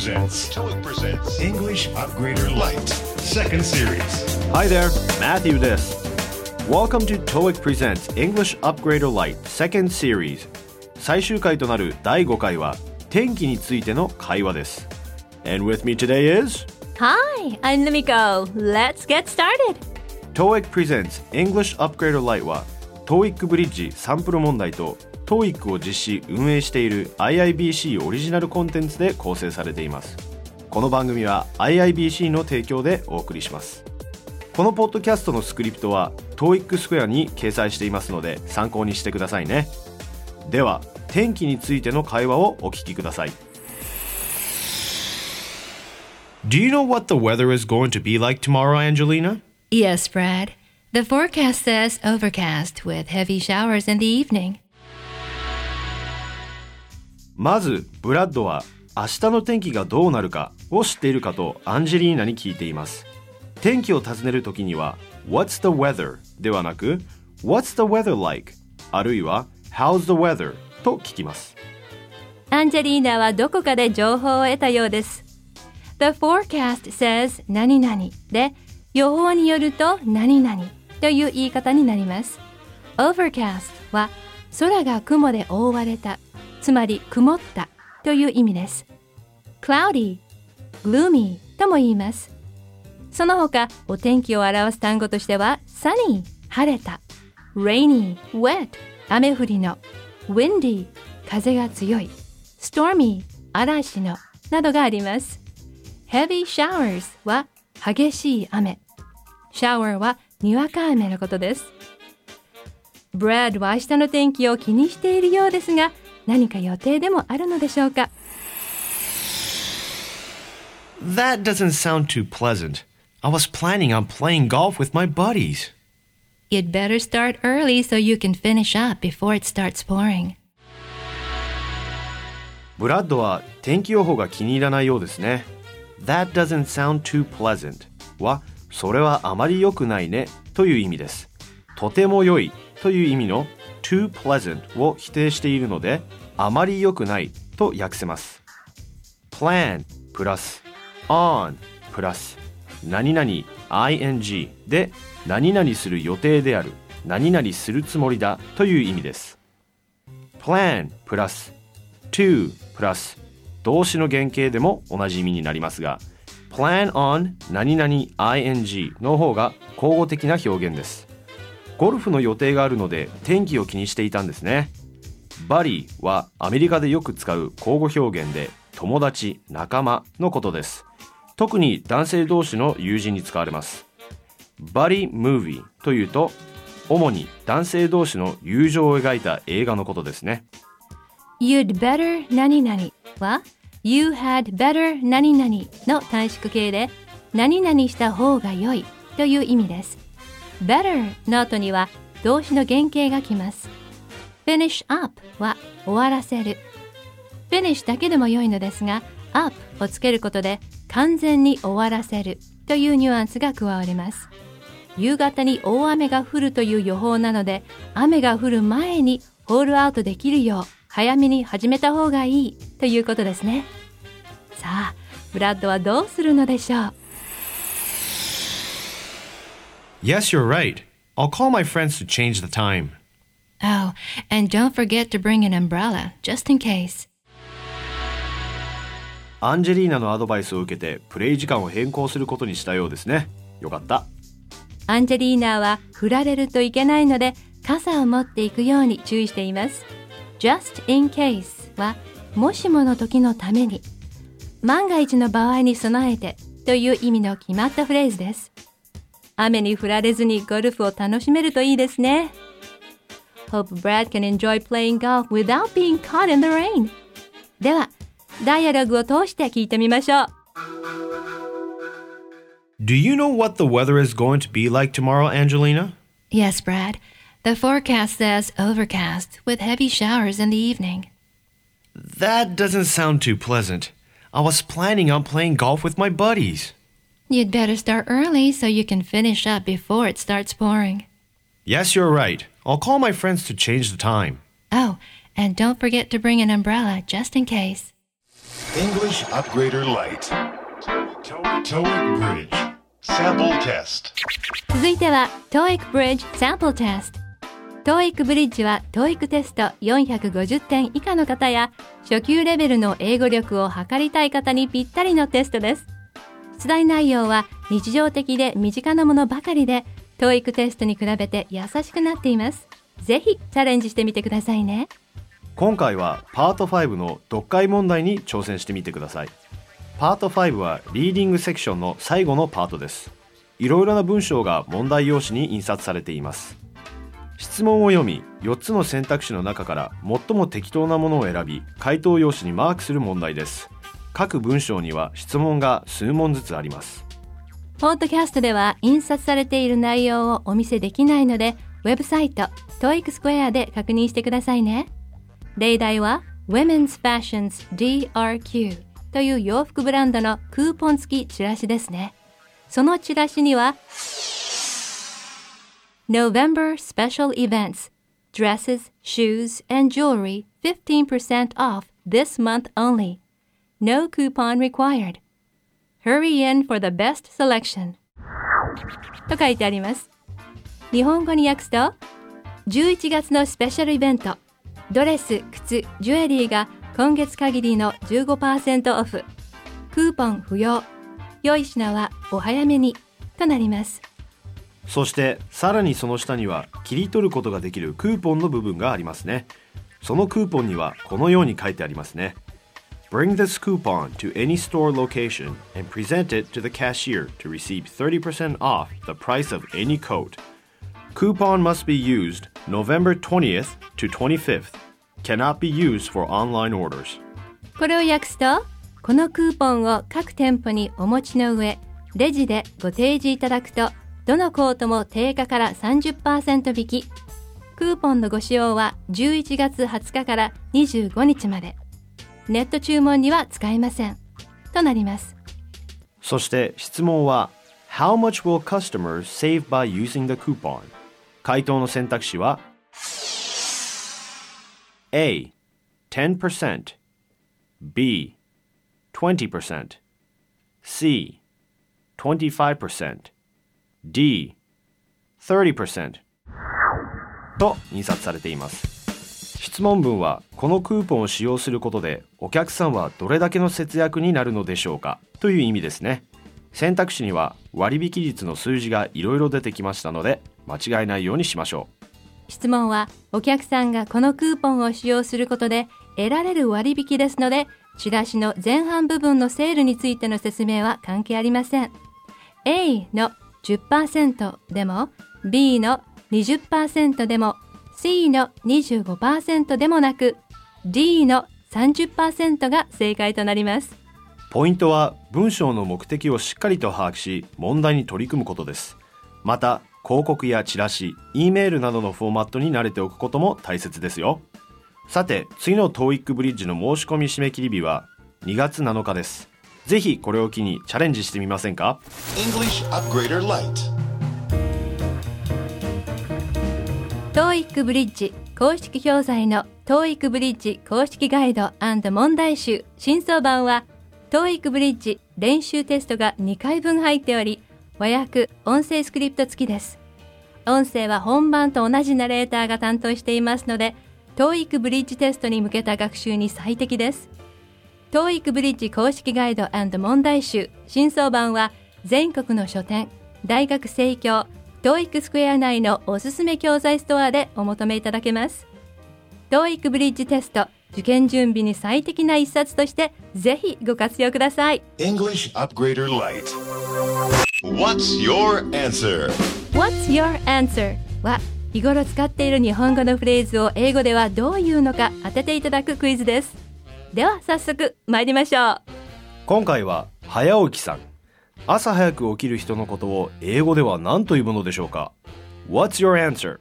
presents TOEIC presents English Upgrader Lite Second Series Hi there, Matthew です Welcome to TOEIC Presents English Upgrader Lite Second Series 最終回となる第5回は天気についての会話です And with me today is Hi, I'm Lumiko. Let's get started. TOEIC Presents English Upgrader Lite は TOEIC ブリッジサンプル問題と TOEIC を実施運営している IIBC オリジナルコンテンツで構成されていますこの番組は IIBC の提供でお送りしますこのポッドキャストのスクリプトは TOEIC スクエアに掲載していますので参考にしてくださいねでは天気についての会話をお聞きください Do you know what the weather is going to be like tomorrow, Angelina? Yes, Brad. The forecast says overcast with heavy showers in the evening. まずブラッドは明日の天気がどうなるかを知っているかとアンジェリーナに聞いています天気を尋ねるときには What's the weather? ではなく What's the weather like? あるいは How's the weather? と聞きますアンジェリーナはどこかで情報を得たようです。The forecast says 何々で予報によると何々という言い方になります。Overcast は空が雲で覆われた、つまり曇ったという意味です。Cloudy、gloomy とも言います。その他、お天気を表す単語としては sunny、晴れた、rainy、wet、雨降りの、windy、風が強い、stormy、嵐の、などがあります。heavy showers は激しい雨。shower はにわか雨のことです。ブラッドは明日の天気を気にしているようですが、何か予定でもあるのでしょうか That doesn't sound too pleasant. I was planning on playing golf with my buddies. You'd better start early so you can finish up before it starts pouring. ブラッドは天気予報が気に入らないようですね。That doesn't sound too pleasant はそれはあまり良くないねという意味です。とても良いという意味の too pleasant を否定しているのであまり良くないと訳せます。plan プラス on プラス何々 ing で何々する予定である何々するつもりだという意味です。plan プラス to プラス動詞の原型でも同じ意味になりますが plan on 何々 ing の方が交互的な表現ですゴルフの予定があるので天気を気にしていたんですね。バリーはアメリカでよく使う交互表現で友達仲間のことです。特に男性同士の友人に使われます。バリームービーというと主に男性同士の友情を描いた映画のことですね。You'd better 何々は You had better 何々の短縮形で何々した方が良いという意味です。Better の後には動詞の原型が来ます。finish up は終わらせる。finish だけでも良いのですが up をつけることで完全に終わらせるというニュアンスが加わります。夕方に大雨が降るという予報なので雨が降る前にホールアウトできるよう早めに始めた方がいいということですねさあブラッドはどうするのでしょう？Yes, you're right. I'll call my friends to change the time. Oh, and don't forget to bring an umbrella just in case アンジェリーナのアドバイスを受けてプレイ時間を変更することにしたようですね。よかった。アンジェリーナは振られるといけないので傘を持っていくように注意しています just in case はもしもの時のために万が一の場合に備えてという意味の決まったフレーズです雨に降られずにゴルフを楽しめるといいですね Hope Brad can enjoy playing golf without being caught in the rain ではダイアログを通して聞いてみましょう Do you know what the weather is going to be like tomorrow, Angelina? Yes, Brad. The forecast says overcast with heavy showers in the evening. That doesn't sound too pleasant. I was planning on playing golf with my buddies. You'd better start early so you can finish up before it starts pouring. Yes, you're right. I'll call my friends to change the time. Oh, and don't forget to bring an umbrella just in case. English Upgrader Lite. TOEIC Bridge. Sample test. 続いては TOEIC Bridge Sample Test TOEIC Bridge は TOEIC テスト450点以下の方や初級レベルの英語力を測りたい方にぴったりのテストです出題内容は日常的で身近なものばかりで TOEIC テストに比べて優しくなっています。ぜひチャレンジしてみてくださいね。今回はパート5の読解問題に挑戦してみてください。パート5はリーディングセクションの最後のパートです。いろいろな文章が問題用紙に印刷されています。質問を読み4つの選択肢の中から最も適当なものを選び回答用紙にマークする問題です。各文章には質問が数問ずつありますポッドキャストでは印刷されている内容をお見せできないのでウェブサイト TOEIC スクエアで確認してくださいね例題は Women's Fashions DRQ という洋服ブランドのクーポン付きチラシですね。そのチラシには November Special Events Dresses, Shoes and Jewelry 15% off this month only. No coupon required. Hurry in for the best selection. と書いてあります。日本語に訳すと11月のスペシャルイベントドレス、靴、ジュエリーが今月限りの15%オフ。クーポン不要。良い品はお早めに。となります。そしてさらにその下には切り取ることができるクーポンの部分がありますねそのクーポンにはこのように書いてありますね Bring this coupon to any store location and present it to the cashier to receive 30% off the price of any coat. Coupon must be used November 20th to 25th. Cannot be used for online orders. これを訳すと、このクーポンを各店舗にお持ちの上、レジでご提示いただくと、どのコートも定価から30%引き。クーポンのご使用は11月20日から25日まで。ネット注文には使えません。となります。そして質問は How much will customers save by using the coupon? 回答の選択肢は A 10% B 20% C 25% D 30%と印刷されています質問文はこのクーポンを使用することでお客さんはどれだけの節約になるのでしょうか？という意味ですね。選択肢には割引率の数字がいろいろ出てきましたので間違えないようにしましょう。質問はお客さんがこのクーポンを使用することで得られる割引ですのでチラシの前半部分のセールについての説明は関係ありません。A の10%でも B の20%でも C の25%でもなく D の30%が正解となります。ポイントは文章の目的をしっかりと把握し問題に取り組むことです。また広告やチラシ E メールなどのフォーマットに慣れておくことも大切ですよ。さて次の TOEIC ブリッジの申し込み締め切り日は2月7日です。ぜひこれを機にチャレンジしてみませんか？TOEIC ブリッジ公式教材の TOEIC ブリッジ公式ガイド問題集。新装版は TOEIC ブリッジ練習テストが2回分入っており和訳音声スクリプト付きです。音声は本番と同じナレーターが担当していますので TOEIC ブリッジテストに向けた学習に最適です。TOEIC ブリッジ公式ガイド問題集。新装版は全国の書店大学生協 TOEIC スクエア内のおすすめ教材ストアでお求めいただけます TOEIC ブリッジテスト受験準備に最適な一冊としてぜひご活用ください English Upgrader Lite. What's your answer? What's your answer? は日頃使っている日本語のフレーズを英語ではどう言うのか当てていただくクイズですでは早速参りましょう今回は早起きさん朝早く起きる人のことを英語では何というものでしょうか？What's your answer?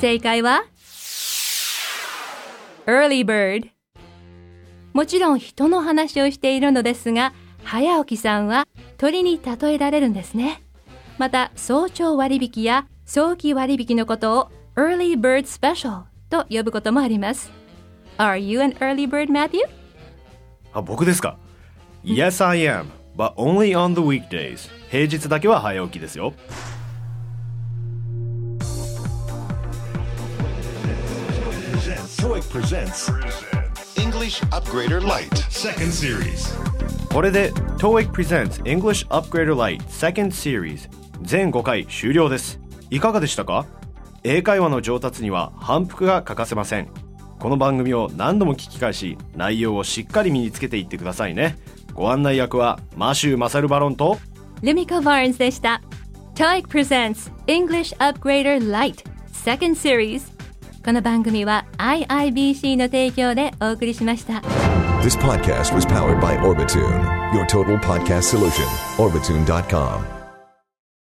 正解は？Early Bird もちろん人の話をしているのですが早起きさんは鳥に例えられるんですねまた早朝割引や早期割引のことを early bird special と呼ぶこともあります。Are you an early bird, Matthew? あ、僕ですか ?Yes, I am, but only on the weekdays. 平日だけは早起きですよ。TOEIC presents English Upgrader Lite Second Series これで TOEIC Presents English Upgrader Lite Second Series 全5回終了です。いかがでしたか英会話の上達には反復が欠かせません。この番組を何度も聞き返し、内容をしっかり身につけていってくださいね。ご案内役はマシュー・マサル・バロンとルミカ・バーンズでした。TOEIC presents English Upgrader Lite Second Series この番組は IIBC の提供でお送りしました。This podcast was powered by Orbitune, your total podcast solution. Orbitune.com.